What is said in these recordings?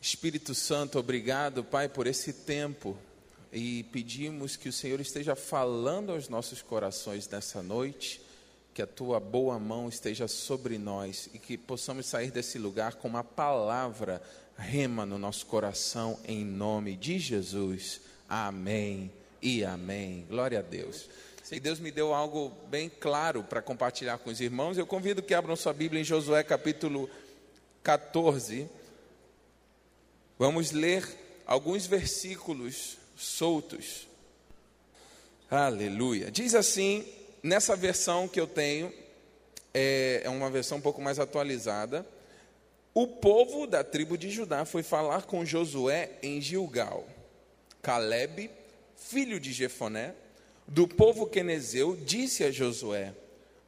Espírito Santo, obrigado, Pai, por esse tempo e pedimos que o Senhor esteja falando aos nossos corações nessa noite, que a tua boa mão esteja sobre nós e que possamos sair desse lugar com uma palavra rema no nosso coração, em nome de Jesus. Amém e amém. Glória a Deus. E Deus me deu algo bem claro para compartilhar com os irmãos. Eu convido que abram sua Bíblia em Josué capítulo 14. Vamos ler alguns versículos soltos. Aleluia. Diz assim, nessa versão que eu tenho, é, é uma versão um pouco mais atualizada. O povo da tribo de Judá foi falar com Josué em Gilgal. Caleb, filho de Jefoné, do povo quenezeu, disse a Josué: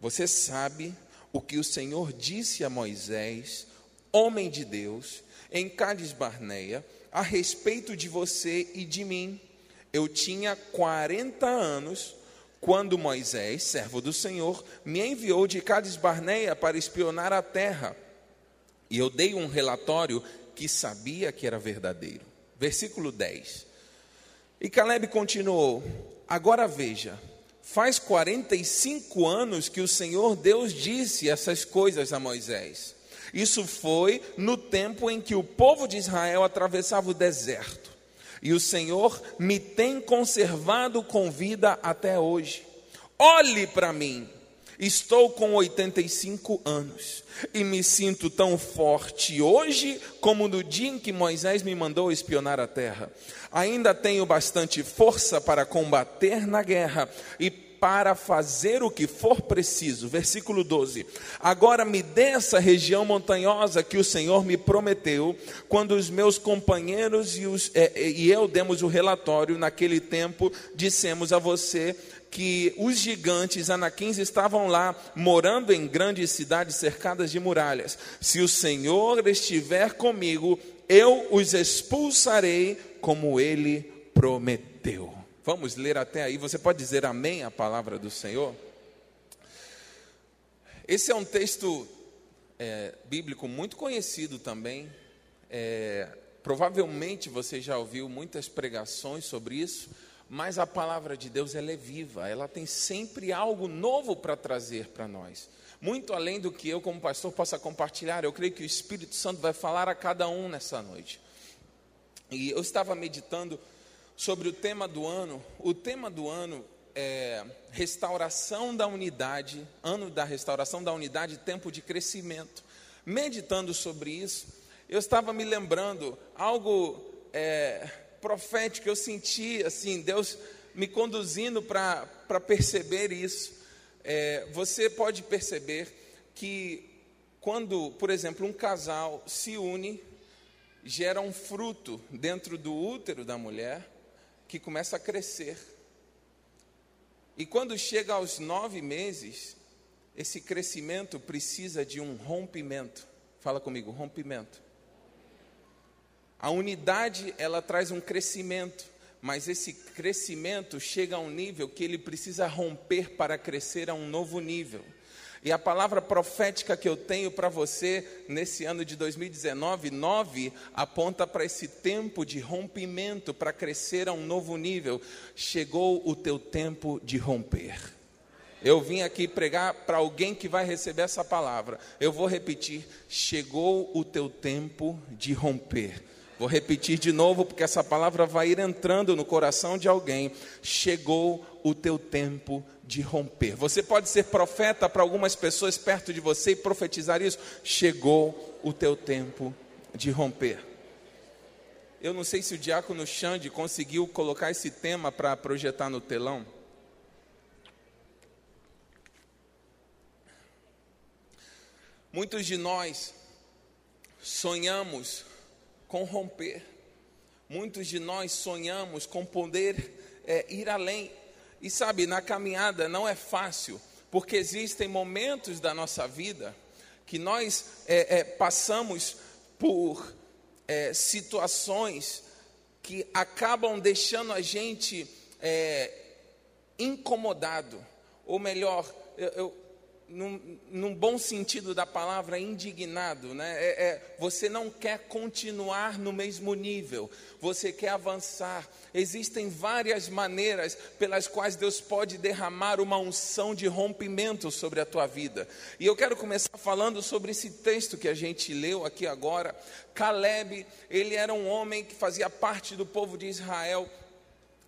Você sabe o que o Senhor disse a Moisés, homem de Deus, em Cádiz Barneia, a respeito de você e de mim. Eu tinha 40 anos quando Moisés, servo do Senhor, me enviou de Cádiz Barneia para espionar a terra. E eu dei um relatório que sabia que era verdadeiro. Versículo 10. E Caleb continuou: Agora veja, faz 45 anos que o Senhor Deus disse essas coisas a Moisés. Isso foi no tempo em que o povo de Israel atravessava o deserto. E o Senhor me tem conservado com vida até hoje. Olhe para mim. Estou com 85 anos e me sinto tão forte hoje como no dia em que Moisés me mandou espionar a terra. Ainda tenho bastante força para combater na guerra e para fazer o que for preciso. Versículo 12. Agora me dê essa região montanhosa que o Senhor me prometeu, quando os meus companheiros e, os, é, e eu demos o relatório naquele tempo, dissemos a você que os gigantes anaquins estavam lá, morando em grandes cidades cercadas de muralhas. Se o Senhor estiver comigo, eu os expulsarei como ele prometeu. Vamos ler até aí. Você pode dizer amém à palavra do Senhor? Esse é um texto é, bíblico muito conhecido também. É, provavelmente você já ouviu muitas pregações sobre isso, mas a palavra de Deus ela é viva, ela tem sempre algo novo para trazer para nós. Muito além do que eu, como pastor, possa compartilhar, eu creio que o Espírito Santo vai falar a cada um nessa noite. E eu estava meditando sobre o tema do ano. O tema do ano é restauração da unidade, ano da restauração da unidade, tempo de crescimento. Meditando sobre isso, eu estava me lembrando algo é, profético, eu senti assim, Deus me conduzindo para perceber isso. É, você pode perceber que quando, por exemplo, um casal se une, gera um fruto dentro do útero da mulher, que começa a crescer. E quando chega aos nove meses, esse crescimento precisa de um rompimento. Fala comigo, rompimento. A unidade, ela traz um crescimento, mas esse crescimento chega a um nível que ele precisa romper para crescer a um novo nível. E a palavra profética que eu tenho para você nesse ano de 2019, 9, aponta para esse tempo de rompimento, para crescer a um novo nível. Chegou o teu tempo de romper. Eu vim aqui pregar para alguém que vai receber essa palavra. Eu vou repetir: chegou o teu tempo de romper. Vou repetir de novo, porque essa palavra vai ir entrando no coração de alguém. Chegou o teu tempo de romper. Você pode ser profeta para algumas pessoas perto de você e profetizar isso. Chegou o teu tempo de romper. Eu não sei se o diácono Xande conseguiu colocar esse tema para projetar no telão. Muitos de nós sonhamos com romper. Muitos de nós sonhamos com poder é, ir além. E sabe, na caminhada não é fácil, porque existem momentos da nossa vida que nós é, é, passamos por é, situações que acabam deixando a gente é, incomodado, ou melhor, eu, eu num, num, bom sentido da palavra, indignado, né? É, é, você não quer continuar no mesmo nível, você quer avançar. Existem várias maneiras pelas quais Deus pode derramar uma unção de rompimento sobre a tua vida. E eu quero começar falando sobre esse texto que a gente leu aqui agora. Caleb, ele era um homem que fazia parte do povo de Israel.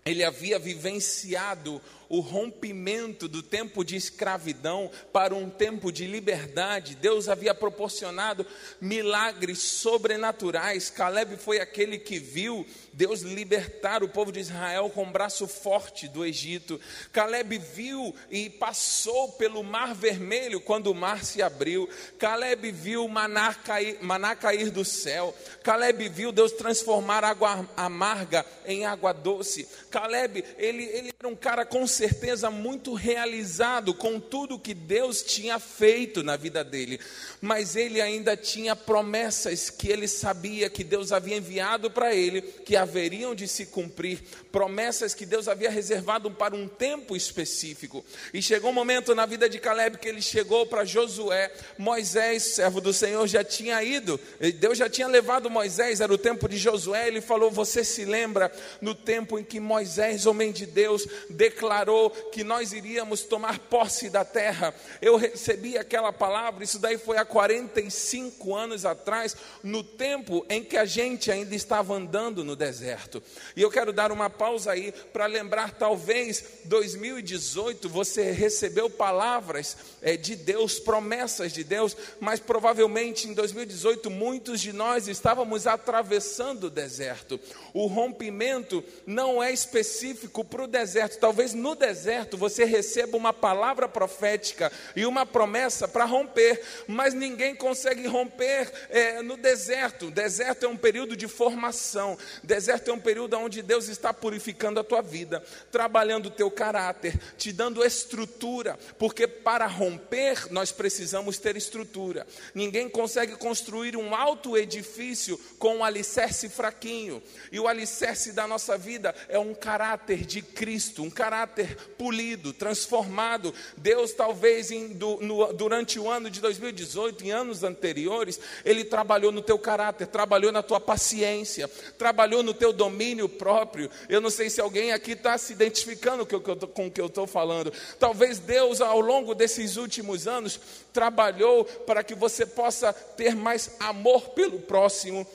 Ele havia vivenciado o rompimento do tempo de escravidão para um tempo de liberdade. Deus havia proporcionado milagres sobrenaturais. Caleb foi aquele que viu Deus libertar o povo de Israel com um braço forte do Egito. Caleb viu e passou pelo Mar Vermelho quando o mar se abriu. Caleb viu maná cair, maná cair do céu. Caleb viu Deus transformar água amarga em água doce. Caleb, ele, ele era um cara com certeza muito realizado com tudo que Deus tinha feito na vida dele, mas ele ainda tinha promessas que ele sabia que Deus havia enviado para ele, que haveriam de se cumprir, promessas que Deus havia reservado para um tempo específico. E chegou um momento na vida de Caleb que ele chegou para Josué, Moisés, servo do Senhor, já tinha ido, Deus já tinha levado Moisés, era o tempo de Josué, ele falou: Você se lembra no tempo em que Moisés, homem de Deus, declarou que nós iríamos tomar posse da terra. Eu recebi aquela palavra, isso daí foi há 45 anos atrás, no tempo em que a gente ainda estava andando no deserto. E eu quero dar uma pausa aí para lembrar, talvez 2018 você recebeu palavras é, de Deus, promessas de Deus, mas provavelmente em 2018 muitos de nós estávamos atravessando o deserto. O rompimento não é específico para o deserto, talvez talvez no deserto você receba uma palavra profética e uma promessa para romper, mas ninguém consegue romper é, no deserto. Deserto é um período de formação, deserto é um período onde Deus está purificando a tua vida, trabalhando o teu caráter, te dando estrutura, porque para romper nós precisamos ter estrutura. Ninguém consegue construir um alto edifício com um alicerce fraquinho, e o alicerce da nossa vida é um caráter de Cristo, um caráter caráter polido, transformado. Deus, talvez em, do, no, durante o ano de 2018, em anos anteriores, Ele trabalhou no teu caráter, trabalhou na tua paciência, trabalhou no teu domínio próprio. Eu não sei se alguém aqui está se identificando com o que eu estou falando. Talvez Deus, ao longo desses últimos anos, trabalhou para que você possa ter mais amor pelo próximo,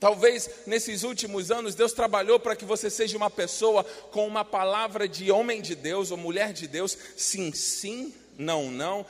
Talvez nesses últimos anos Deus trabalhou para que você seja uma pessoa com uma palavra de homem de Deus ou mulher de Deus, sim, sim, não, não.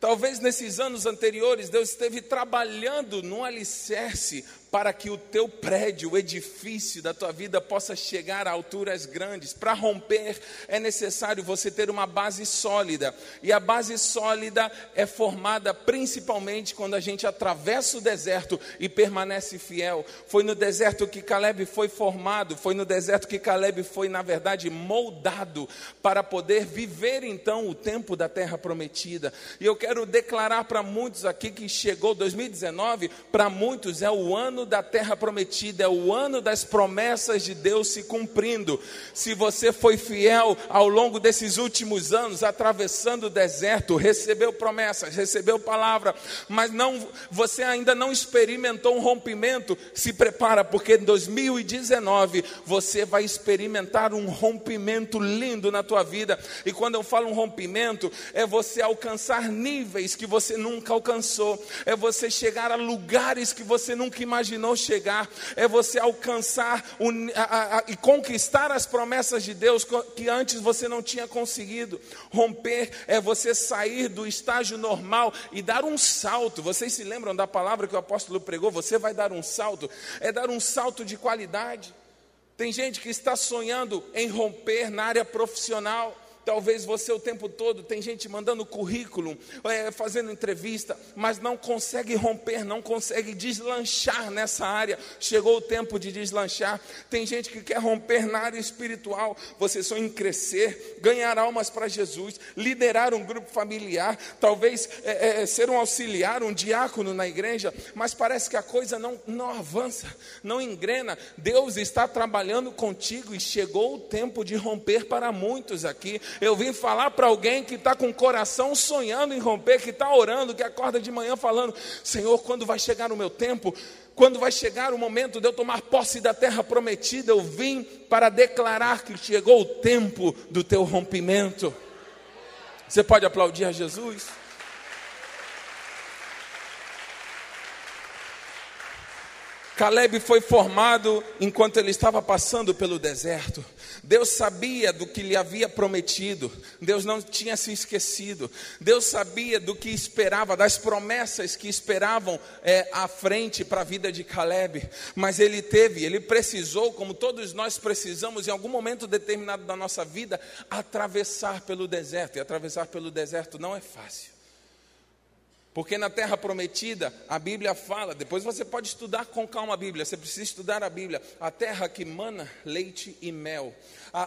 Talvez nesses anos anteriores Deus esteve trabalhando no alicerce para que o teu prédio, o edifício da tua vida possa chegar a alturas grandes. Para romper é necessário você ter uma base sólida. E a base sólida é formada principalmente quando a gente atravessa o deserto e permanece fiel. Foi no deserto que Caleb foi formado, foi no deserto que Caleb foi, na verdade, moldado para poder viver então o tempo da terra prometida. E eu quero declarar para muitos aqui que chegou 2019, para muitos é o ano ano da terra prometida, é o ano das promessas de Deus se cumprindo. Se você foi fiel ao longo desses últimos anos, atravessando o deserto, recebeu promessas, recebeu palavra, mas não, você ainda não experimentou um rompimento, se prepara, porque em 2019 você vai experimentar um rompimento lindo na tua vida. E quando eu falo um rompimento, é você alcançar níveis que você nunca alcançou, é você chegar a lugares que você nunca imaginou imaginou chegar, é você alcançar e conquistar as promessas de Deus que antes você não tinha conseguido. Romper é você sair do estágio normal e dar um salto. Vocês se lembram da palavra que o apóstolo pregou? Você vai dar um salto, é dar um salto de qualidade. Tem gente que está sonhando em romper na área profissional. Talvez você o tempo todo tem gente mandando currículo, é, fazendo entrevista, mas não consegue romper, não consegue deslanchar nessa área. Chegou o tempo de deslanchar. Tem gente que quer romper na área espiritual. Você sonha em crescer, ganhar almas para Jesus, liderar um grupo familiar, talvez é, é, ser um auxiliar, um diácono na igreja, mas parece que a coisa não, não avança, não engrena. Deus está trabalhando contigo e chegou o tempo de romper para muitos aqui Eu vim falar para alguém que está com o coração sonhando em romper, que está orando, que acorda de manhã falando: Senhor, quando vai chegar o meu tempo? Quando vai chegar o momento de eu tomar posse da terra prometida? Eu vim para declarar que chegou o tempo do teu rompimento. Você pode aplaudir a Jesus? Caleb foi formado enquanto ele estava passando pelo deserto. Deus sabia do que lhe havia prometido. Deus não tinha se esquecido. Deus sabia do que esperava, das promessas que esperavam é, à frente para a vida de Caleb. Mas ele teve, ele precisou, como todos nós precisamos, em algum momento determinado da nossa vida, atravessar pelo deserto. E atravessar pelo deserto não é fácil. Porque na terra prometida, a Bíblia fala, depois você pode estudar com calma a Bíblia, você precisa estudar a Bíblia, a terra que mana leite e mel.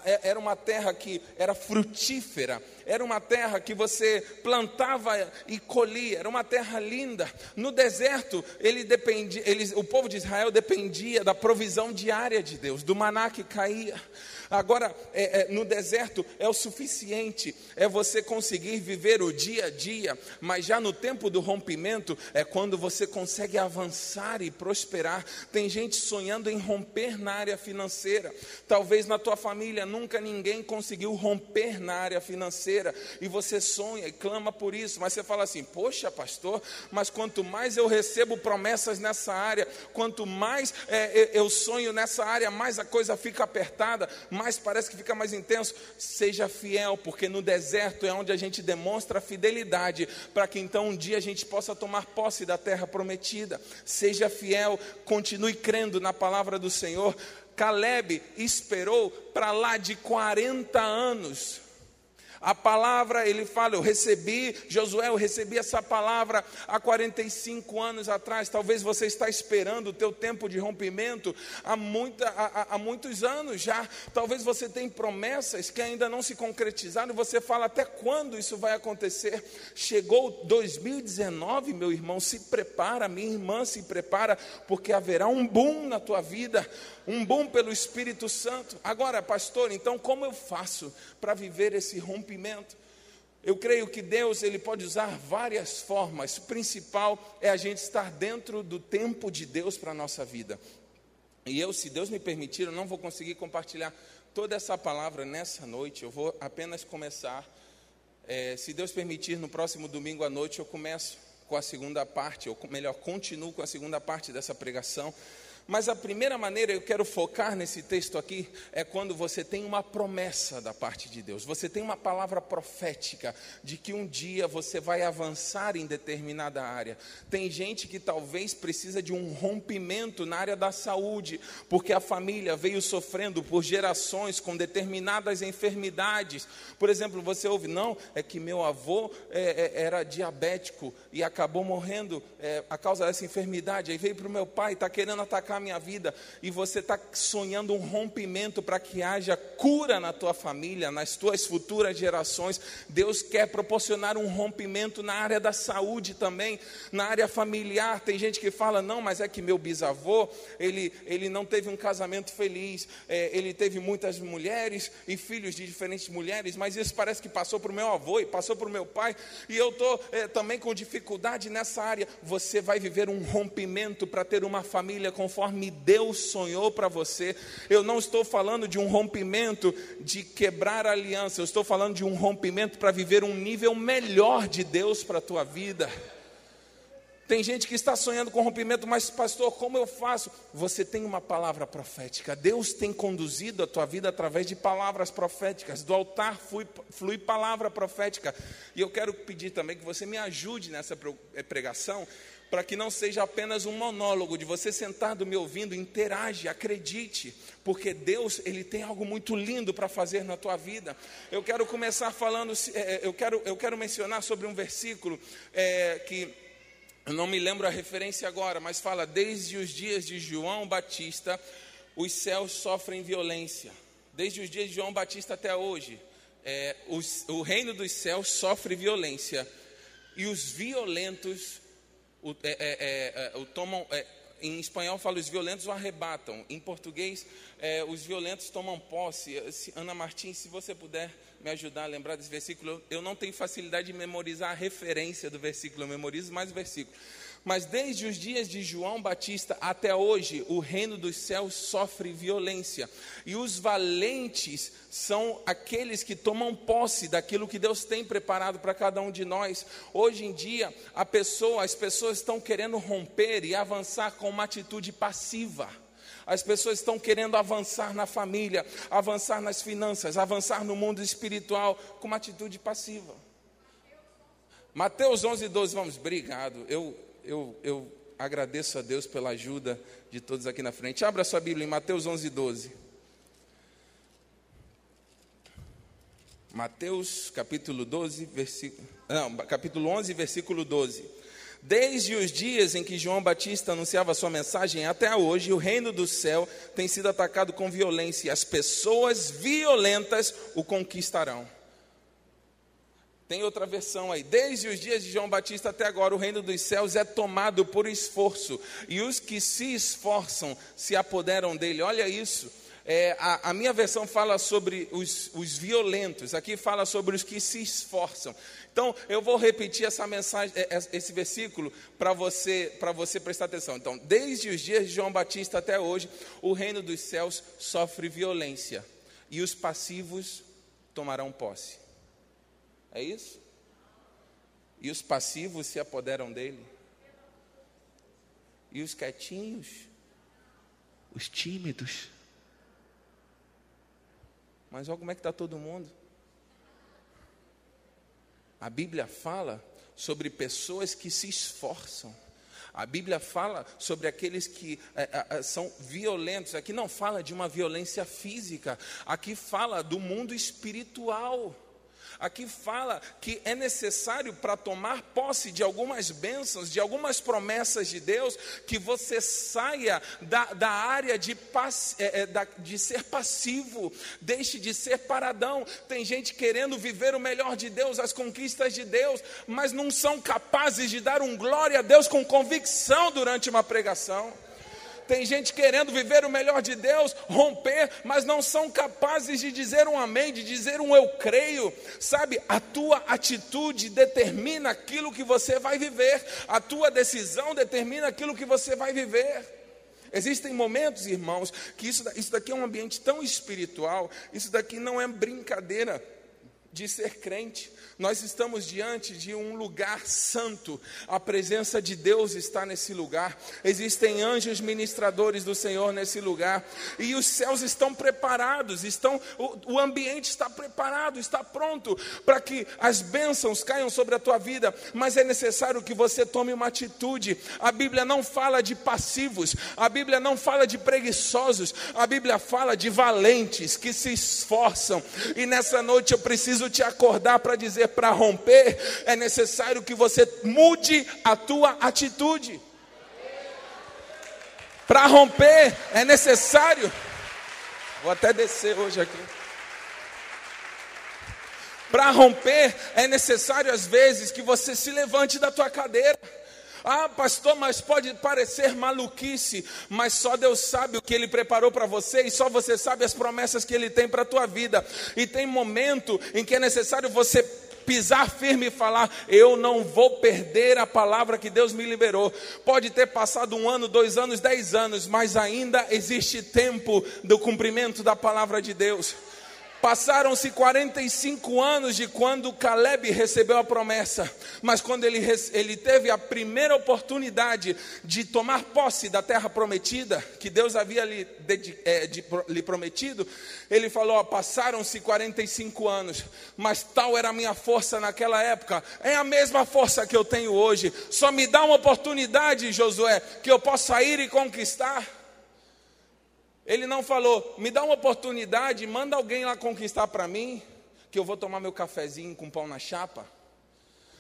É, era uma terra que era frutífera, era uma terra que você plantava e colhia, era uma terra linda. No deserto, ele dependia, ele, o povo de Israel dependia da provisão diária de Deus, do maná que caía. Agora, é, é, no deserto é o suficiente, é você conseguir viver o dia a dia, mas já no tempo do rompimento é quando você consegue avançar e prosperar. Tem gente sonhando em romper na área financeira. Talvez na tua família nunca ninguém conseguiu romper na área financeira e você sonha e clama por isso, mas você fala assim: Poxa, pastor, mas quanto mais eu recebo promessas nessa área, quanto mais é, eu sonho nessa área, mais a coisa fica apertada, mais parece que fica mais intenso. Seja fiel, porque no deserto é onde a gente demonstra fidelidade, para que então um dia a gente possa tomar posse da terra prometida. Seja fiel, continue crendo na palavra do Senhor. Caleb esperou para lá de 40 anos a palavra, ele fala, eu recebi, Josué, eu recebi essa palavra há 45 anos atrás. Talvez você está esperando o teu tempo de rompimento há, muita, há, há muitos anos já. Talvez você tenha promessas que ainda não se concretizaram e você fala, até quando isso vai acontecer? Chegou 2019, meu irmão, se prepara, minha irmã se prepara, porque haverá um boom na tua vida um bom pelo Espírito Santo. Agora, pastor, então como eu faço para viver esse rompimento? Eu creio que Deus ele pode usar várias formas. O principal é a gente estar dentro do tempo de Deus para a nossa vida. E eu, se Deus me permitir, eu não vou conseguir compartilhar toda essa palavra nessa noite. Eu vou apenas começar. É, se Deus permitir, no próximo domingo à noite eu começo com a segunda parte, ou melhor, continuo com a segunda parte dessa pregação. Mas a primeira maneira eu quero focar nesse texto aqui é quando você tem uma promessa da parte de Deus. Você tem uma palavra profética de que um dia você vai avançar em determinada área. Tem gente que talvez precisa de um rompimento na área da saúde, porque a família veio sofrendo por gerações com determinadas enfermidades. Por exemplo, você ouve, não, é que meu avô é, é, era diabético e acabou morrendo é, a causa dessa enfermidade. Aí veio para o meu pai, está querendo atacar a minha vida, e você está sonhando um rompimento para que haja cura na tua família, nas tuas futuras gerações. Deus quer proporcionar um rompimento na área da saúde também, na área familiar. Tem gente que fala, não, mas é que meu bisavô, ele, ele não teve um casamento feliz, é, ele teve muitas mulheres e filhos de diferentes mulheres, mas isso parece que passou para o meu avô e passou para o meu pai, e eu estou é, também com dificuldade nessa área. Você vai viver um rompimento para ter uma família conforme conforme Deus sonhou para você. Eu não estou falando de um rompimento de quebrar aliança, eu estou falando de um rompimento para viver um nível melhor de Deus para a tua vida. Tem gente que está sonhando com rompimento, mas pastor, como eu faço? Você tem uma palavra profética. Deus tem conduzido a tua vida através de palavras proféticas. Do altar flui, flui palavra profética. E eu quero pedir também que você me ajude nessa pregação, para que não seja apenas um monólogo de você sentado me ouvindo, interage, acredite, porque Deus ele tem algo muito lindo para fazer na tua vida. Eu quero começar falando, é, eu quero, eu quero mencionar sobre um versículo é, que eu não me lembro a referência agora, mas fala: desde os dias de João Batista, os céus sofrem violência. Desde os dias de João Batista até hoje, é, os, o reino dos céus sofre violência e os violentos o, é, é, é, é, o tomam, é, em espanhol fala os violentos o arrebatam. Em português, os violentos tomam posse. Se, Ana Martins, se você puder me ajudar a lembrar desse versículo, eu não tenho facilidade de memorizar a referência do versículo, eu memorizo mais o versículo. Mas desde os dias de João Batista até hoje, o reino dos céus sofre violência. E os valentes são aqueles que tomam posse daquilo que Deus tem preparado para cada um de nós. Hoje em dia, a pessoa, as pessoas estão querendo romper e avançar com uma atitude passiva. As pessoas estão querendo avançar na família, avançar nas finanças, avançar no mundo espiritual com uma atitude passiva. Mateus 11, 12, vamos, obrigado. Eu eu, eu agradeço a Deus pela ajuda de todos aqui na frente. Abra sua Bíblia em Mateus 11, 12. Mateus capítulo 12, versículo, não, capítulo 11, versículo 12. Desde os dias em que João Batista anunciava sua mensagem até hoje, o reino do céu tem sido atacado com violência e as pessoas violentas o conquistarão. Tem outra versão aí. Desde os dias de João Batista até agora, o reino dos céus é tomado por esforço, e os que se esforçam se apoderam dele. Olha isso. É, a, a, minha versão fala sobre os, os, violentos, aqui fala sobre os que se esforçam. Então, eu vou repetir essa mensagem, é, é, esse versículo para você, para você prestar atenção. Então, desde os dias de João Batista até hoje, o reino dos céus sofre violência, e os passivos tomarão posse. É isso? E os passivos se apoderam dele. E os quietinhos, os tímidos. Mas olha como é que está todo mundo. A Bíblia fala sobre pessoas que se esforçam. A Bíblia fala sobre aqueles que é, é, são violentos. Aqui não fala de uma violência física, aqui fala do mundo espiritual. Aqui fala que é necessário para tomar posse de algumas bênçãos, de algumas promessas de Deus, que você saia da, da área de, é, é, de ser passivo, deixe de ser paradão. Tem gente querendo viver o melhor de Deus, as conquistas de Deus, mas não são capazes de dar um glória a Deus com convicção durante uma pregação. Tem gente querendo viver o melhor de Deus, romper, mas não são capazes de dizer um amém, de dizer um eu creio. Sabe, a tua atitude determina aquilo que você vai viver, a tua decisão determina aquilo que você vai viver. Existem momentos, irmãos, que isso, isso daqui é um ambiente tão espiritual, isso daqui não é brincadeira de ser crente. Nós estamos diante de um lugar santo, a presença de Deus está nesse lugar, existem anjos ministradores do Senhor nesse lugar, e os céus estão preparados, estão, o, o ambiente está preparado, está pronto para que as bênçãos caiam sobre a tua vida, mas é necessário que você tome uma atitude. A Bíblia não fala de passivos, a Bíblia não fala de preguiçosos, a Bíblia fala de valentes que se esforçam, e nessa noite eu preciso te acordar para dizer para romper, é necessário que você mude a tua atitude. Para romper é necessário. Vou até descer hoje aqui. Para romper é necessário às vezes que você se levante da tua cadeira. Ah, pastor, mas pode parecer maluquice, mas só Deus sabe o que Ele preparou para você e só você sabe as promessas que Ele tem para a tua vida. E tem momento em que é necessário você pisar firme e falar: Eu não vou perder a palavra que Deus me liberou. Pode ter passado um ano, dois anos, dez anos, mas ainda existe tempo do cumprimento da palavra de Deus. Passaram-se 45 anos de quando Caleb recebeu a promessa, mas quando ele, ele teve a primeira oportunidade de tomar posse da terra prometida, que Deus havia lhe, de, é, de, lhe prometido, ele falou: Passaram-se 45 anos, mas tal era a minha força naquela época, é a mesma força que eu tenho hoje, só me dá uma oportunidade, Josué, que eu possa ir e conquistar. Ele não falou, me dá uma oportunidade, manda alguém lá conquistar para mim, que eu vou tomar meu cafezinho com pão na chapa.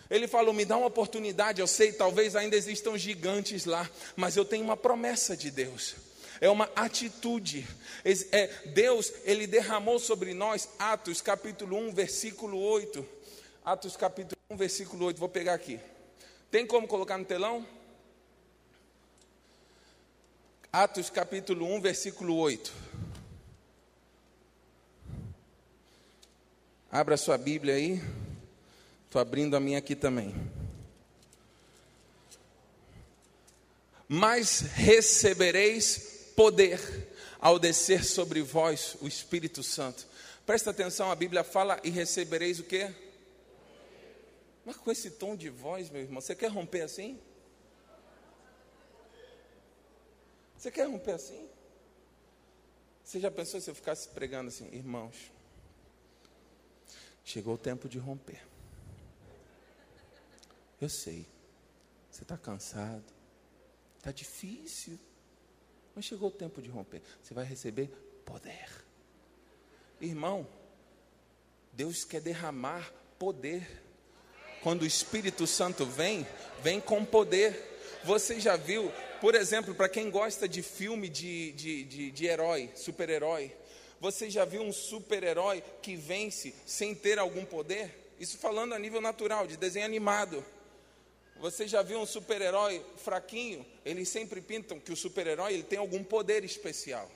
Ele falou, me dá uma oportunidade, eu sei, talvez ainda existam gigantes lá, mas eu tenho uma promessa de Deus. É uma atitude. É, Deus, Ele derramou sobre nós, Atos capítulo 1, versículo 8. Atos capítulo 1, versículo 8, vou pegar aqui. Tem como colocar no telão? Atos capítulo 1, versículo 8. Abra sua Bíblia aí. Estou abrindo a minha aqui também. Mas recebereis poder ao descer sobre vós o Espírito Santo. Presta atenção, a Bíblia fala e recebereis o quê? Mas com esse tom de voz, meu irmão, você quer romper assim? Você quer romper assim? Você já pensou se eu ficasse pregando assim, irmãos? Chegou o tempo de romper. Eu sei, você está cansado, está difícil, mas chegou o tempo de romper. Você vai receber poder. Irmão, Deus quer derramar poder. Quando o Espírito Santo vem, vem com poder. Você já viu, por exemplo, para quem gosta de filme de, de, de, de herói, super-herói, você já viu um super-herói que vence sem ter algum poder? Isso falando a nível natural, de desenho animado. Você já viu um super-herói fraquinho? Eles sempre pintam que o super-herói ele tem algum poder especial.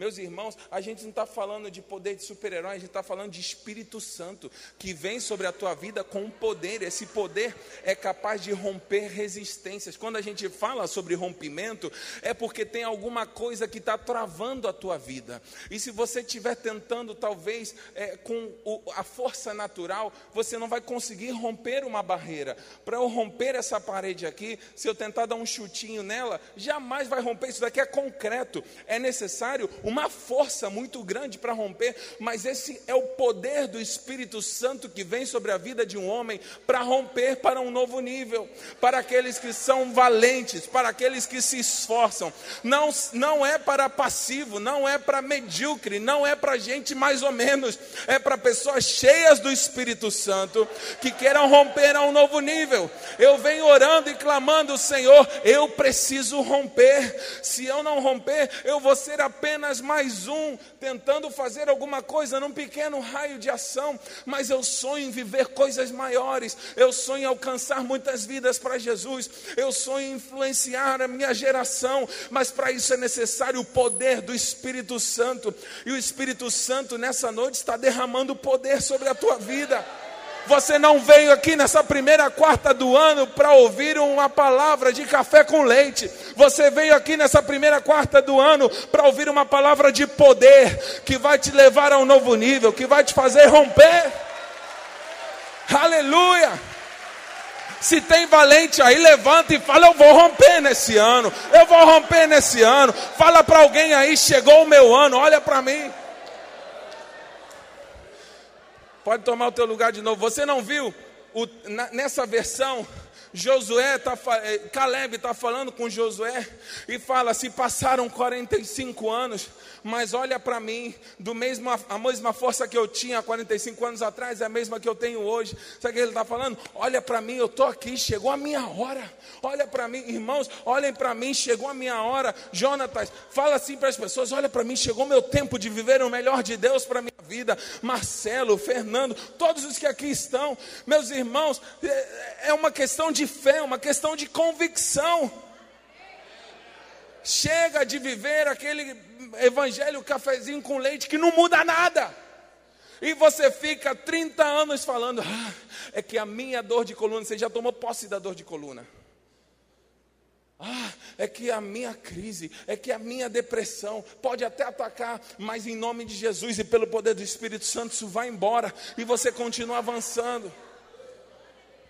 Meus irmãos, a gente não está falando de poder de super-herói, a gente está falando de Espírito Santo, que vem sobre a tua vida com poder. Esse poder é capaz de romper resistências. Quando a gente fala sobre rompimento, é porque tem alguma coisa que está travando a tua vida. E se você estiver tentando, talvez, é, com o, a força natural, você não vai conseguir romper uma barreira. Para eu romper essa parede aqui, se eu tentar dar um chutinho nela, jamais vai romper. Isso daqui é concreto. É necessário uma força muito grande para romper, mas esse é o poder do Espírito Santo que vem sobre a vida de um homem para romper para um novo nível, para aqueles que são valentes, para aqueles que se esforçam. Não, não é para passivo, não é para medíocre, não é para gente mais ou menos, é para pessoas cheias do Espírito Santo que queiram romper a um novo nível. Eu venho orando e clamando, Senhor, eu preciso romper. Se eu não romper, eu vou ser apenas mais um tentando fazer alguma coisa num pequeno raio de ação, mas eu sonho em viver coisas maiores, eu sonho em alcançar muitas vidas para Jesus, eu sonho em influenciar a minha geração, mas para isso é necessário o poder do Espírito Santo, e o Espírito Santo nessa noite está derramando poder sobre a tua vida. Você não veio aqui nessa primeira quarta do ano para ouvir uma palavra de café com leite. Você veio aqui nessa primeira quarta do ano para ouvir uma palavra de poder que vai te levar a um novo nível, que vai te fazer romper. Aleluia! Se tem valente aí, levanta e fala: Eu vou romper nesse ano. Eu vou romper nesse ano. Fala para alguém aí: Chegou o meu ano, olha para mim. Pode tomar o teu lugar de novo. Você não viu o, na, nessa versão Josué tá, eh, Caleb está falando com Josué e fala: se passaram 45 anos, mas olha para mim, do mesmo, a mesma força que eu tinha 45 anos atrás é a mesma que eu tenho hoje. Sabe o que ele está falando? Olha para mim, eu estou aqui, chegou a minha hora. Olha para mim, irmãos, olhem para mim, chegou a minha hora. Jonatas, fala assim para as pessoas: olha para mim, chegou meu tempo de viver o melhor de Deus para minha vida. Marcelo, Fernando, todos os que aqui estão, meus irmãos, é, é uma questão de de fé, uma questão de convicção. Chega de viver aquele evangelho cafezinho com leite que não muda nada. E você fica 30 anos falando, ah, é que a minha dor de coluna, você já tomou posse da dor de coluna. Ah, é que a minha crise, é que a minha depressão pode até atacar, mas em nome de Jesus e pelo poder do Espírito Santo, isso vai embora e você continua avançando.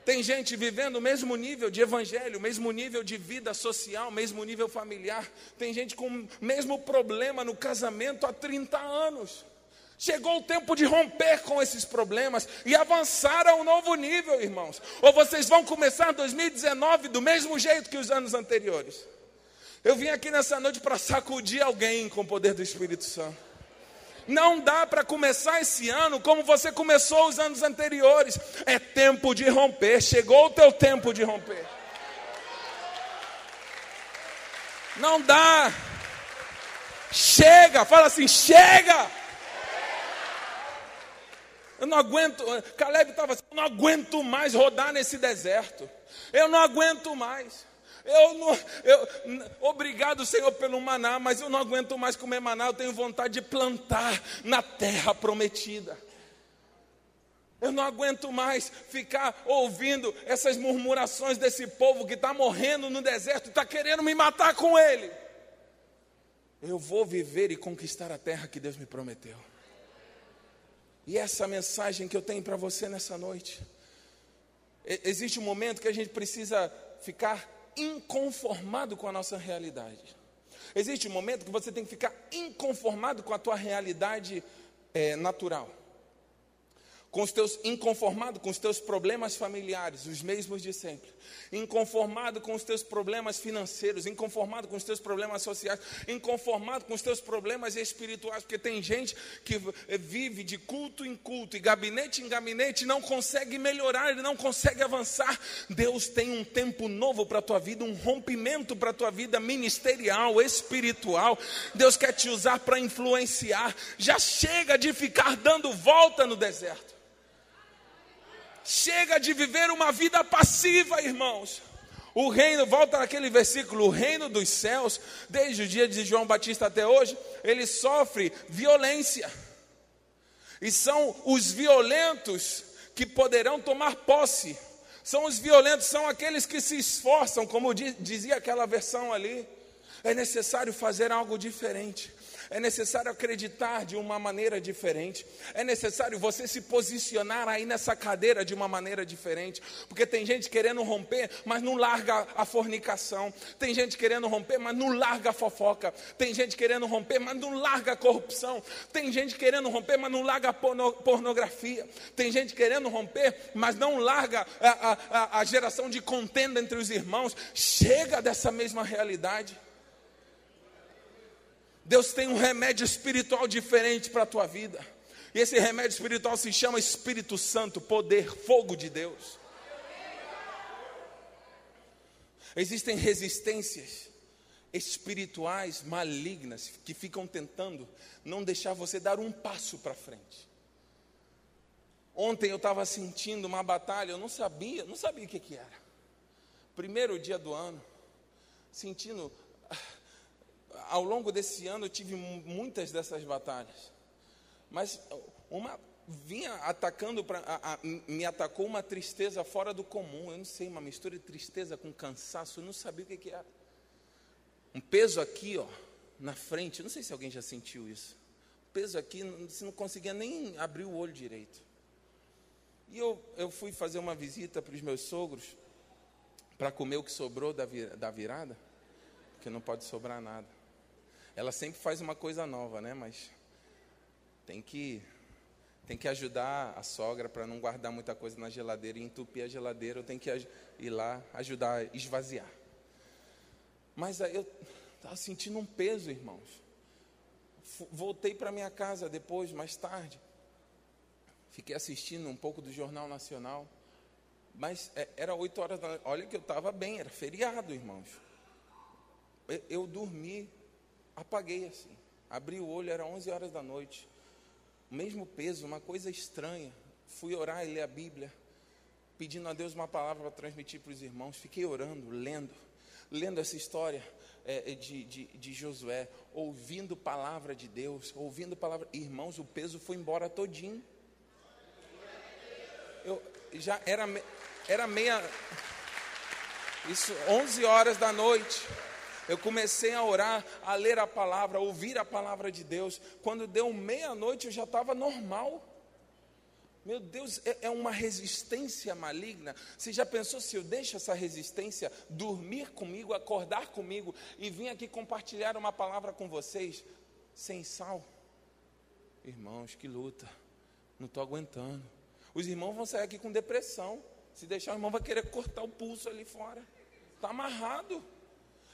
Tem gente vivendo o mesmo nível de evangelho, o mesmo nível de vida social, o mesmo nível familiar. Tem gente com o mesmo problema no casamento há 30 anos. Chegou o tempo de romper com esses problemas e avançar a um novo nível, irmãos. Ou vocês vão começar 2019 do mesmo jeito que os anos anteriores. Eu vim aqui nessa noite para sacudir alguém com o poder do Espírito Santo. Não dá para começar esse ano como você começou os anos anteriores. É tempo de romper. Chegou o teu tempo de romper. Não dá. Chega, fala assim: chega. Eu não aguento. Caleb estava assim: eu não aguento mais rodar nesse deserto. Eu não aguento mais. Eu não, eu, obrigado, Senhor, pelo maná, mas eu não aguento mais comer maná. Eu tenho vontade de plantar na terra prometida. Eu não aguento mais ficar ouvindo essas murmurações desse povo que está morrendo no deserto e está querendo me matar com ele. Eu vou viver e conquistar a terra que Deus me prometeu. E essa mensagem que eu tenho para você nessa noite. Existe um momento que a gente precisa ficar inconformado com a nossa realidade. Existe um momento que você tem que ficar inconformado com a tua realidade é, natural com os teus inconformado com os teus problemas familiares, os mesmos de sempre, inconformado com os teus problemas financeiros, inconformado com os teus problemas sociais, inconformado com os teus problemas espirituais, porque tem gente que vive de culto em culto e gabinete em gabinete, não consegue melhorar, não consegue avançar. Deus tem um tempo novo para a tua vida, um rompimento para a tua vida ministerial, espiritual. Deus quer te usar para influenciar. Já chega de ficar dando volta no deserto. Chega de viver uma vida passiva, irmãos. O reino, volta naquele versículo, o reino dos céus, desde o dia de João Batista até hoje, ele sofre violência. E são os violentos que poderão tomar posse. São os violentos, são aqueles que se esforçam, como dizia aquela versão ali. É necessário fazer algo diferente. É necessário acreditar de uma maneira diferente. É necessário você se posicionar aí nessa cadeira de uma maneira diferente. Porque tem gente querendo romper, mas não larga a fornicação. Tem gente querendo romper, mas não larga a fofoca. Tem gente querendo romper, mas não larga a corrupção. Tem gente querendo romper, mas não larga a pornografia. Tem gente querendo romper, mas não larga a, a, a geração de contenda entre os irmãos. Chega dessa mesma realidade. Deus tem um remédio espiritual diferente para a tua vida. E esse remédio espiritual se chama Espírito Santo, poder, fogo de Deus. Existem resistências espirituais malignas que ficam tentando não deixar você dar um passo para frente. Ontem eu estava sentindo uma batalha, eu não sabia, não sabia o que, que era. Primeiro dia do ano, sentindo ao longo desse ano eu tive muitas dessas batalhas. Mas uma vinha atacando para me atacou uma tristeza fora do comum. Eu não sei, uma mistura de tristeza com cansaço, eu não sabia o que, que era. Um peso aqui, ó, na frente. Eu não sei se alguém já sentiu isso. Um peso aqui, você não conseguia nem abrir o olho direito. E eu, eu fui fazer uma visita para os meus sogros para comer o que sobrou da, da virada, porque não pode sobrar nada ela sempre faz uma coisa nova, né? Mas tem que tem que ajudar a sogra para não guardar muita coisa na geladeira e entupir a geladeira. Eu tenho que ir lá ajudar a esvaziar. Mas eu estava sentindo um peso, irmãos. Voltei para minha casa depois, mais tarde. Fiquei assistindo um pouco do Jornal Nacional. Mas é, era oito horas da noite. Olha que eu estava bem, era feriado, irmãos. Eu, eu dormi apaguei assim. Abri o olho, era 11 horas da noite. O mesmo peso, uma coisa estranha. Fui orar e ler a Bíblia, pedindo a Deus uma palavra para transmitir para os irmãos. Fiquei orando, lendo, lendo essa história é, de, de, de, Josué, ouvindo palavra de Deus, ouvindo palavra. Irmãos, o peso foi embora todinho. Eu já era, era meia. Isso, 11 horas da noite eu comecei a orar, a ler a palavra, a ouvir a palavra de Deus. Quando deu meia-noite, eu já estava normal. Meu Deus, é, é uma resistência maligna. Você já pensou se eu deixo essa resistência dormir comigo, acordar comigo e vir aqui compartilhar uma palavra com vocês sem sal? Irmãos, que luta. Não estou aguentando. Os irmãos vão sair aqui com depressão. Se deixar, o irmão vai querer cortar o pulso ali fora. Está amarrado.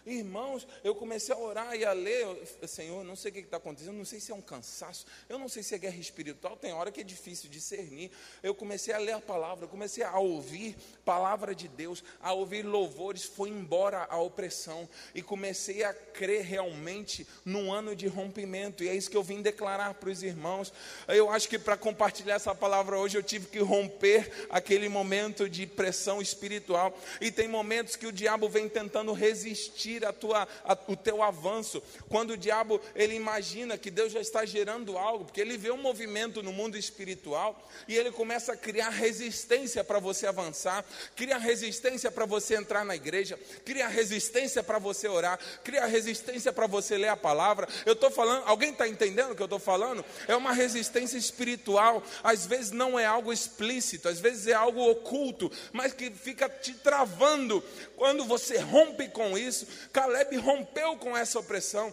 Irmãos, eu comecei a orar e a ler, Senhor, não sei o que está acontecendo, não sei se é um cansaço, eu não sei se é guerra espiritual, tem hora que é difícil discernir. Eu comecei a ler a palavra, comecei a ouvir palavra de Deus, a ouvir louvores, foi embora a opressão e comecei a crer realmente num ano de rompimento, e é isso que eu vim declarar para os irmãos. Eu acho que para compartilhar essa palavra hoje eu tive que romper aquele momento de pressão espiritual, e tem momentos que o diabo vem tentando resistir a tua, a, o teu avanço. Quando o diabo ele imagina que Deus já está gerando algo, porque ele vê um movimento no mundo espiritual e ele começa a criar resistência para você avançar, cria resistência para você entrar na igreja, cria resistência para você orar, cria resistência para você ler a palavra. Eu estou falando, alguém está entendendo o que eu estou falando? É uma resistência espiritual. Às vezes não é algo explícito, às vezes é algo oculto, mas que fica te travando. Quando você rompe com isso, Caleb rompeu com essa opressão.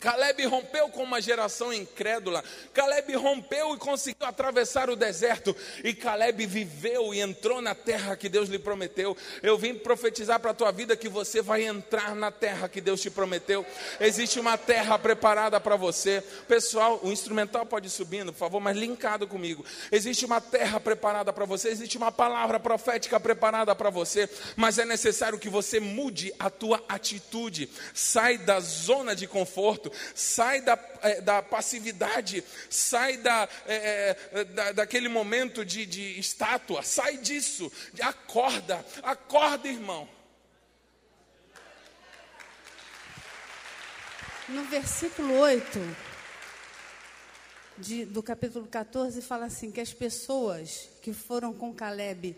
Caleb rompeu com uma geração incrédula. Caleb rompeu e conseguiu atravessar o deserto. E Caleb viveu e entrou na terra que Deus lhe prometeu. Eu vim profetizar para a tua vida que você vai entrar na terra que Deus te prometeu. Existe uma terra preparada para você. Pessoal, o instrumental pode ir subindo, por favor, mas linkado comigo. Existe uma terra preparada para você. Existe uma palavra profética preparada para você. Mas é necessário que você mude a tua atitude. Sai da zona de conforto sai da, é, da passividade, sai da, é, é, da, daquele momento de, de estátua, sai disso, acorda, acorda, irmão. No versículo 8 de, do capítulo 14, fala assim: que as pessoas que foram com Caleb,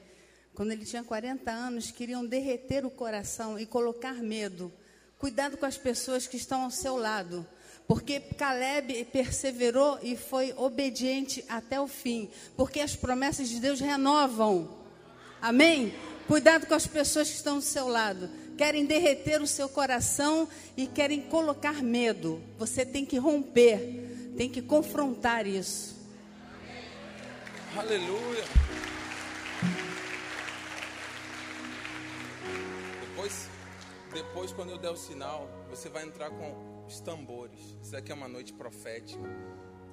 quando ele tinha 40 anos, queriam derreter o coração e colocar medo Cuidado com as pessoas que estão ao seu lado. Porque Caleb perseverou e foi obediente até o fim. Porque as promessas de Deus renovam. Amém? Cuidado com as pessoas que estão ao seu lado. Querem derreter o seu coração e querem colocar medo. Você tem que romper. Tem que confrontar isso. Aleluia. Depois, quando eu der o sinal, você vai entrar com os tambores. Isso aqui é uma noite profética.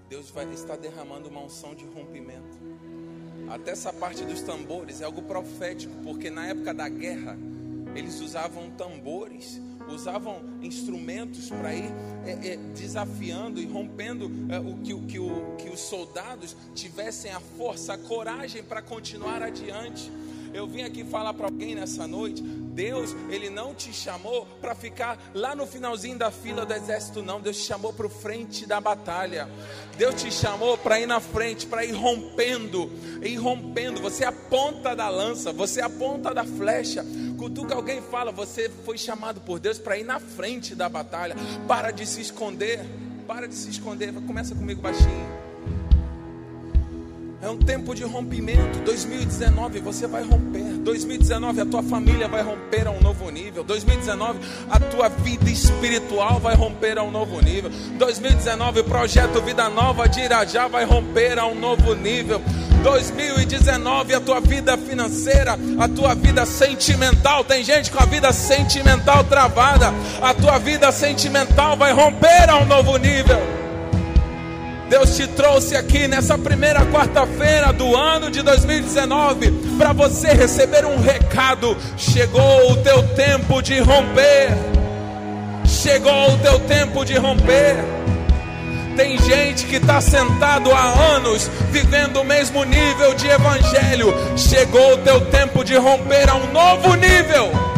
Deus vai estar derramando uma unção de rompimento. Até essa parte dos tambores é algo profético, porque na época da guerra, eles usavam tambores, usavam instrumentos para ir é, é, desafiando e rompendo é, o, que, que, o, que os soldados tivessem a força, a coragem para continuar adiante. Eu vim aqui falar para alguém nessa noite. Deus, Ele não te chamou para ficar lá no finalzinho da fila do exército, não. Deus te chamou para o frente da batalha. Deus te chamou para ir na frente, para ir rompendo, ir rompendo. Você é a ponta da lança, você é a ponta da flecha. Cutuca alguém fala, você foi chamado por Deus para ir na frente da batalha. Para de se esconder, para de se esconder. Começa comigo baixinho. É um tempo de rompimento. 2019 você vai romper. 2019 a tua família vai romper a um novo nível. 2019 a tua vida espiritual vai romper a um novo nível. 2019 o projeto Vida Nova de Irajá vai romper a um novo nível. 2019 a tua vida financeira, a tua vida sentimental. Tem gente com a vida sentimental travada. A tua vida sentimental vai romper a um novo nível. Deus te trouxe aqui nessa primeira quarta-feira do ano de 2019 para você receber um recado. Chegou o teu tempo de romper. Chegou o teu tempo de romper. Tem gente que está sentado há anos vivendo o mesmo nível de evangelho. Chegou o teu tempo de romper a um novo nível.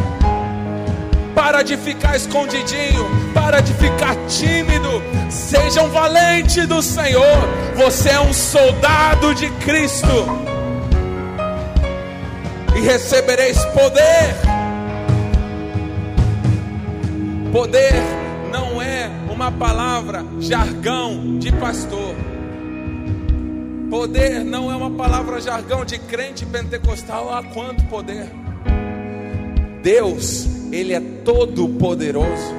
Para de ficar escondidinho, para de ficar tímido. Sejam valentes do Senhor. Você é um soldado de Cristo. E recebereis poder. Poder não é uma palavra jargão de pastor. Poder não é uma palavra jargão de crente pentecostal. Ah, quanto poder! Deus ele é todo poderoso.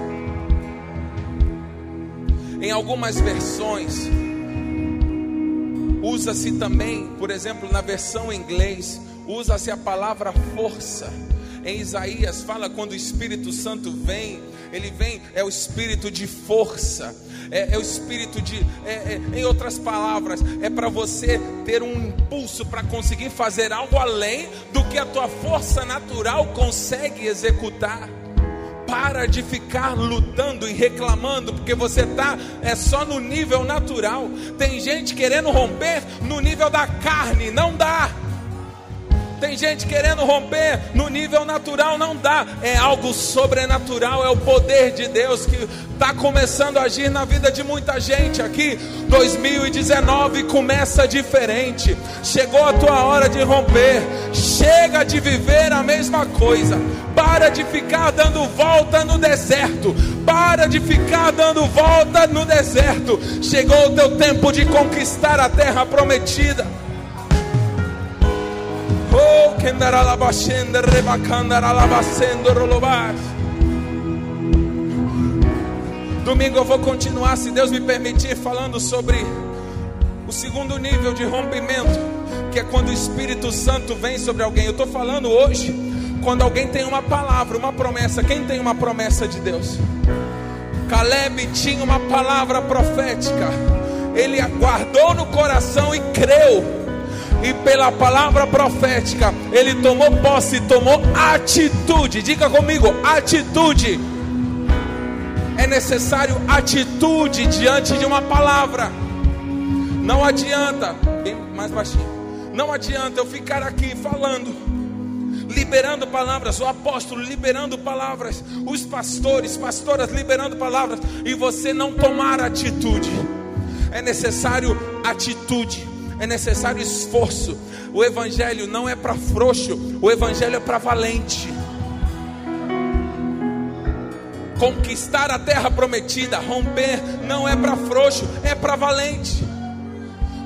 Em algumas versões, usa-se também, por exemplo, na versão em inglês, usa-se a palavra força. Em Isaías fala quando o Espírito Santo vem, ele vem, é o espírito de força, é, é o espírito de, é, é, em outras palavras, é para você ter um impulso para conseguir fazer algo além do que a tua força natural consegue executar. Para de ficar lutando e reclamando, porque você está é só no nível natural. Tem gente querendo romper no nível da carne, não dá. Tem gente querendo romper no nível natural, não dá. É algo sobrenatural, é o poder de Deus que está começando a agir na vida de muita gente aqui. 2019 começa diferente. Chegou a tua hora de romper. Chega de viver a mesma coisa. Para de ficar dando volta no deserto. Para de ficar dando volta no deserto. Chegou o teu tempo de conquistar a terra prometida. Domingo eu vou continuar, se Deus me permitir, falando sobre o segundo nível de rompimento, que é quando o Espírito Santo vem sobre alguém. Eu estou falando hoje, quando alguém tem uma palavra, uma promessa. Quem tem uma promessa de Deus? Caleb tinha uma palavra profética, ele aguardou no coração e creu e pela palavra profética, ele tomou posse, tomou atitude. Diga comigo, atitude. É necessário atitude diante de uma palavra. Não adianta, bem mais baixinho. Não adianta eu ficar aqui falando, liberando palavras, o apóstolo liberando palavras, os pastores, pastoras liberando palavras, e você não tomar atitude. É necessário atitude é necessário esforço. O Evangelho não é para frouxo, o Evangelho é para valente. Conquistar a terra prometida, romper, não é para frouxo, é para valente.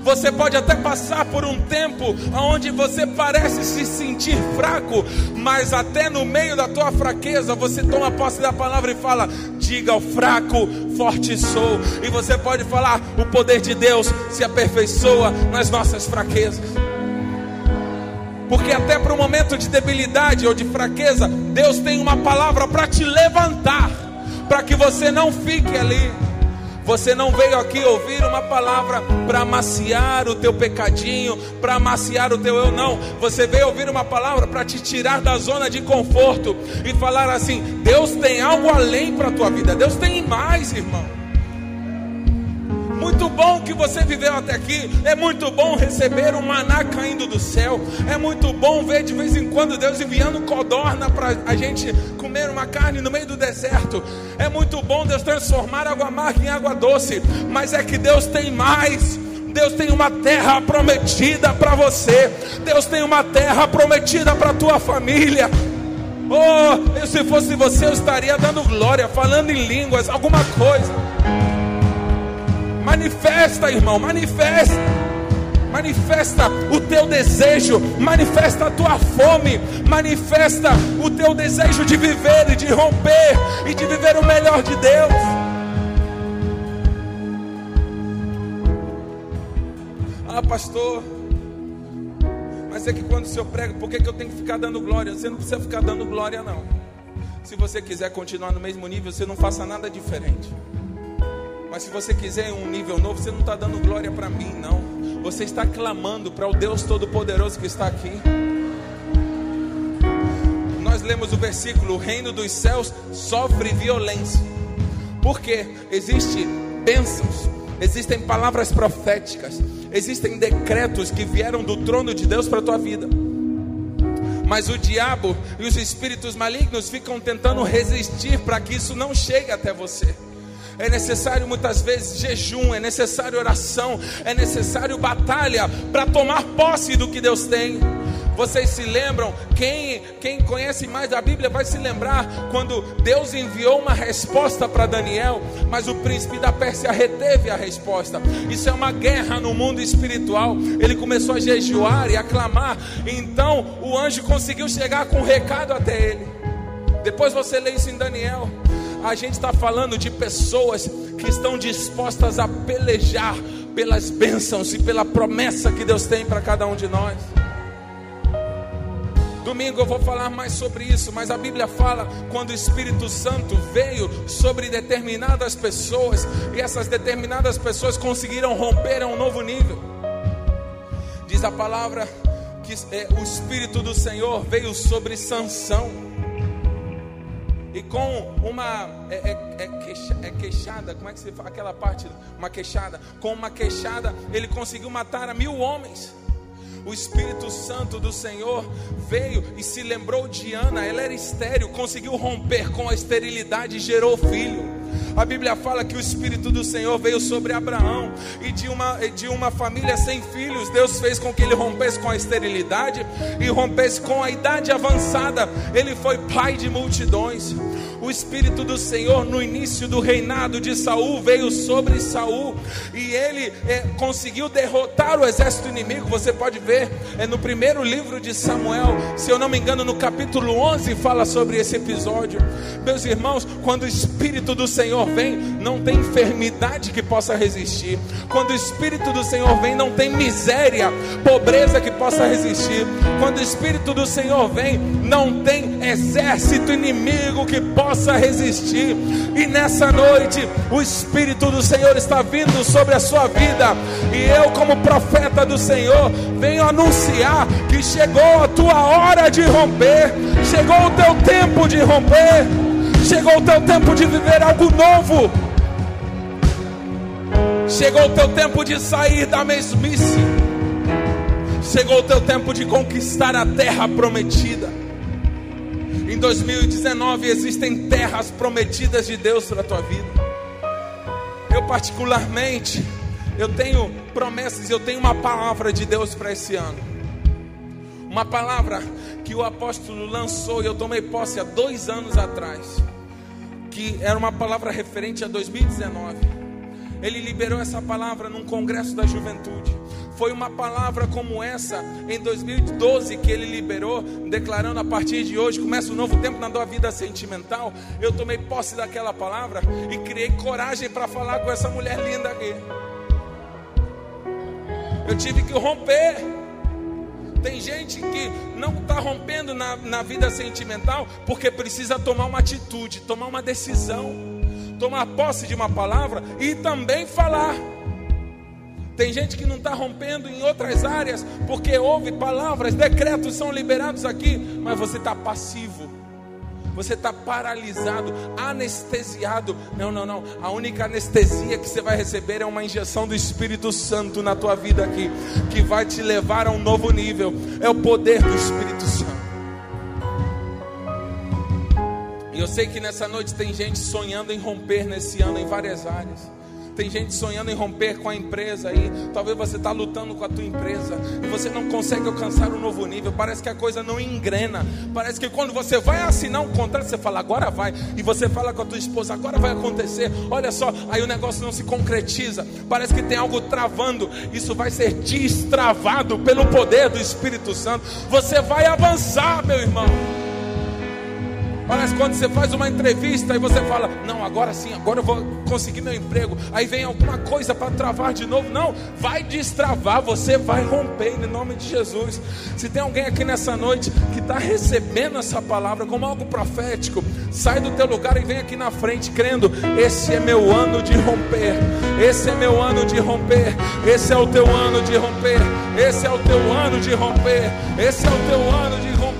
Você pode até passar por um tempo onde você parece se sentir fraco, mas até no meio da tua fraqueza, você toma posse da palavra e fala: diga ao fraco, forte sou. E você pode falar: o poder de Deus se aperfeiçoa nas nossas fraquezas. Porque até para o momento de debilidade ou de fraqueza, Deus tem uma palavra para te levantar, para que você não fique ali. Você não veio aqui ouvir uma palavra para amaciar o teu pecadinho, para amaciar o teu eu, não. Você veio ouvir uma palavra para te tirar da zona de conforto e falar assim: Deus tem algo além para a tua vida, Deus tem mais, irmão. Muito bom que você viveu até aqui. É muito bom receber um maná caindo do céu. É muito bom ver de vez em quando Deus enviando codorna para a gente comer uma carne no meio do deserto. É muito bom Deus transformar água amarga em água doce. Mas é que Deus tem mais. Deus tem uma terra prometida para você. Deus tem uma terra prometida para a tua família. Oh, eu, se fosse você, eu estaria dando glória, falando em línguas, alguma coisa. Manifesta, irmão, manifesta. Manifesta o teu desejo, manifesta a tua fome, manifesta o teu desejo de viver e de romper e de viver o melhor de Deus. Ah, pastor, mas é que quando o senhor prega, por que, que eu tenho que ficar dando glória? Você não precisa ficar dando glória, não. Se você quiser continuar no mesmo nível, você não faça nada diferente. Mas se você quiser um nível novo, você não está dando glória para mim, não. Você está clamando para o Deus Todo-Poderoso que está aqui. Nós lemos o versículo: O reino dos céus sofre violência. Porque existe bênçãos, existem palavras proféticas, existem decretos que vieram do trono de Deus para a tua vida. Mas o diabo e os espíritos malignos ficam tentando resistir para que isso não chegue até você. É necessário muitas vezes jejum, é necessário oração, é necessário batalha para tomar posse do que Deus tem. Vocês se lembram? Quem, quem conhece mais da Bíblia vai se lembrar quando Deus enviou uma resposta para Daniel, mas o príncipe da Pérsia reteve a resposta. Isso é uma guerra no mundo espiritual. Ele começou a jejuar e a clamar, então o anjo conseguiu chegar com um recado até ele. Depois você lê isso em Daniel. A gente está falando de pessoas que estão dispostas a pelejar pelas bênçãos e pela promessa que Deus tem para cada um de nós. Domingo eu vou falar mais sobre isso, mas a Bíblia fala quando o Espírito Santo veio sobre determinadas pessoas e essas determinadas pessoas conseguiram romper a um novo nível. Diz a palavra que é, o Espírito do Senhor veio sobre Sansão. E com uma é, é, é, queixa, é, queixada, como é que se fala aquela parte? Uma queixada. Com uma queixada, ele conseguiu matar a mil homens o Espírito Santo do Senhor veio e se lembrou de Ana, ela era estéril, conseguiu romper com a esterilidade e gerou filho. A Bíblia fala que o Espírito do Senhor veio sobre Abraão e de uma, de uma família sem filhos, Deus fez com que ele rompesse com a esterilidade e rompesse com a idade avançada. Ele foi pai de multidões. O Espírito do Senhor no início do reinado de Saul veio sobre Saul e ele é, conseguiu derrotar o exército inimigo. Você pode ver é no primeiro livro de Samuel, se eu não me engano, no capítulo 11 fala sobre esse episódio. Meus irmãos, quando o Espírito do Senhor vem, não tem enfermidade que possa resistir. Quando o Espírito do Senhor vem, não tem miséria, pobreza que possa resistir. Quando o Espírito do Senhor vem, não tem exército inimigo que possa resistir. E nessa noite, o Espírito do Senhor está vindo sobre a sua vida. E eu, como profeta do Senhor, venho anunciar que chegou a tua hora de romper, chegou o teu tempo de romper, chegou o teu tempo de viver algo novo. Chegou o teu tempo de sair da mesmice. Chegou o teu tempo de conquistar a terra prometida. Em 2019 existem terras prometidas de Deus para a tua vida. Eu particularmente, eu tenho promessas, eu tenho uma palavra de Deus para esse ano. Uma palavra que o apóstolo lançou e eu tomei posse há dois anos atrás. Que era uma palavra referente a 2019 ele liberou essa palavra num congresso da juventude. Foi uma palavra como essa em 2012 que ele liberou, declarando a partir de hoje começa um novo tempo na tua vida sentimental. Eu tomei posse daquela palavra e criei coragem para falar com essa mulher linda aqui. Eu tive que romper. Tem gente que não está rompendo na, na vida sentimental porque precisa tomar uma atitude, tomar uma decisão tomar posse de uma palavra e também falar. Tem gente que não está rompendo em outras áreas, porque ouve palavras, decretos são liberados aqui, mas você está passivo, você está paralisado, anestesiado. Não, não, não. A única anestesia que você vai receber é uma injeção do Espírito Santo na tua vida aqui, que vai te levar a um novo nível. É o poder do Espírito Santo. E eu sei que nessa noite tem gente sonhando em romper nesse ano em várias áreas. Tem gente sonhando em romper com a empresa aí. Talvez você está lutando com a tua empresa e você não consegue alcançar um novo nível. Parece que a coisa não engrena. Parece que quando você vai assinar um contrato, você fala agora vai. E você fala com a tua esposa agora vai acontecer. Olha só, aí o negócio não se concretiza. Parece que tem algo travando. Isso vai ser destravado pelo poder do Espírito Santo. Você vai avançar, meu irmão. Parece quando você faz uma entrevista e você fala: Não, agora sim, agora eu vou conseguir meu emprego. Aí vem alguma coisa para travar de novo. Não, vai destravar, você vai romper em nome de Jesus. Se tem alguém aqui nessa noite que está recebendo essa palavra como algo profético, sai do teu lugar e vem aqui na frente crendo: Esse é meu ano de romper. Esse é meu ano de romper. Esse é o teu ano de romper. Esse é o teu ano de romper. Esse é o teu ano de romper.